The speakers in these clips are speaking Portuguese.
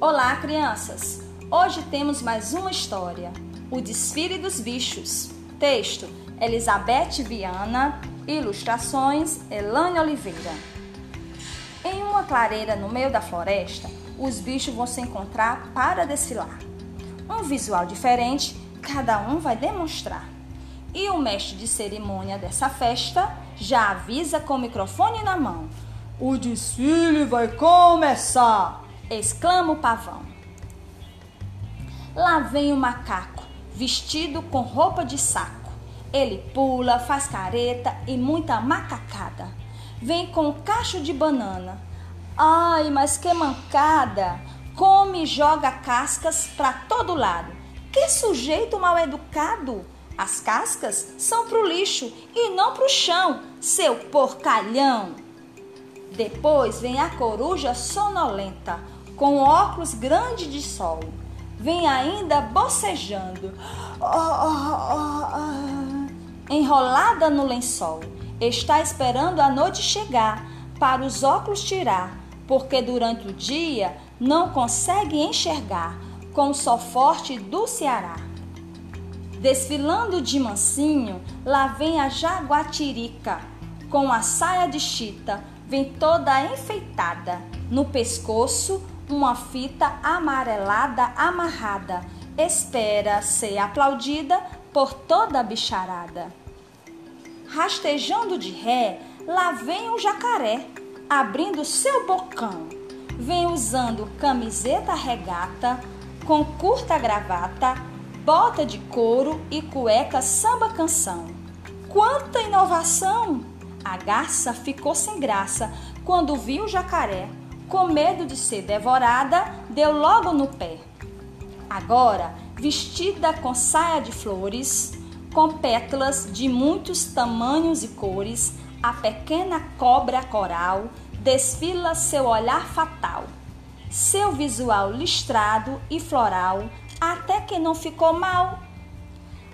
Olá, crianças! Hoje temos mais uma história: O Desfile dos Bichos. Texto: Elizabeth Viana. Ilustrações: Elane Oliveira. Em uma clareira no meio da floresta, os bichos vão se encontrar para desfilar. Um visual diferente, cada um vai demonstrar. E o mestre de cerimônia dessa festa já avisa com o microfone na mão: O desfile vai começar! Exclama o pavão. Lá vem o macaco, vestido com roupa de saco. Ele pula, faz careta e muita macacada. Vem com um cacho de banana. Ai, mas que mancada! Come e joga cascas para todo lado. Que sujeito mal educado! As cascas são pro lixo e não pro chão, seu porcalhão. Depois vem a coruja sonolenta, com óculos grande de sol. Vem ainda bocejando, enrolada no lençol. Está esperando a noite chegar para os óculos tirar, porque durante o dia não consegue enxergar com o sol forte do Ceará. Desfilando de mansinho, lá vem a jaguatirica, com a saia de chita, vem toda enfeitada, no pescoço uma fita amarelada amarrada, espera ser aplaudida por toda a bicharada. Rastejando de ré, lá vem o jacaré, abrindo seu bocão. Vem usando camiseta regata, com curta gravata, bota de couro e cueca samba canção. Quanta inovação! A garça ficou sem graça quando viu o jacaré com medo de ser devorada, deu logo no pé. Agora, vestida com saia de flores, com pétalas de muitos tamanhos e cores, a pequena cobra coral desfila seu olhar fatal, seu visual listrado e floral, até que não ficou mal.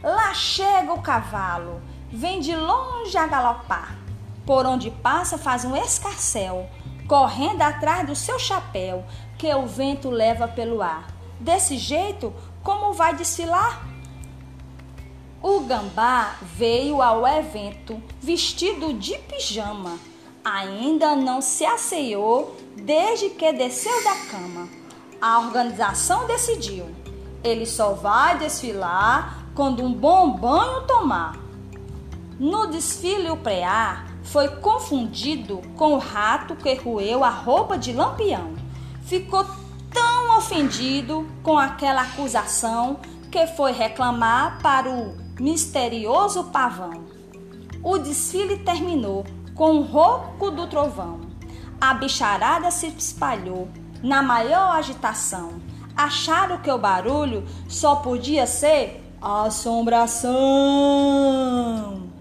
Lá chega o cavalo, vem de longe a galopar, por onde passa faz um escarcel, correndo atrás do seu chapéu, que o vento leva pelo ar. Desse jeito, como vai desfilar? O gambá veio ao evento vestido de pijama. Ainda não se asseou desde que desceu da cama. A organização decidiu: ele só vai desfilar quando um bom banho tomar. No desfile o preá foi confundido com o rato que roeu a roupa de Lampião. Ficou tão ofendido com aquela acusação que foi reclamar para o misterioso pavão. O desfile terminou com o rouco do trovão. A bicharada se espalhou na maior agitação. Acharam que o barulho só podia ser assombração.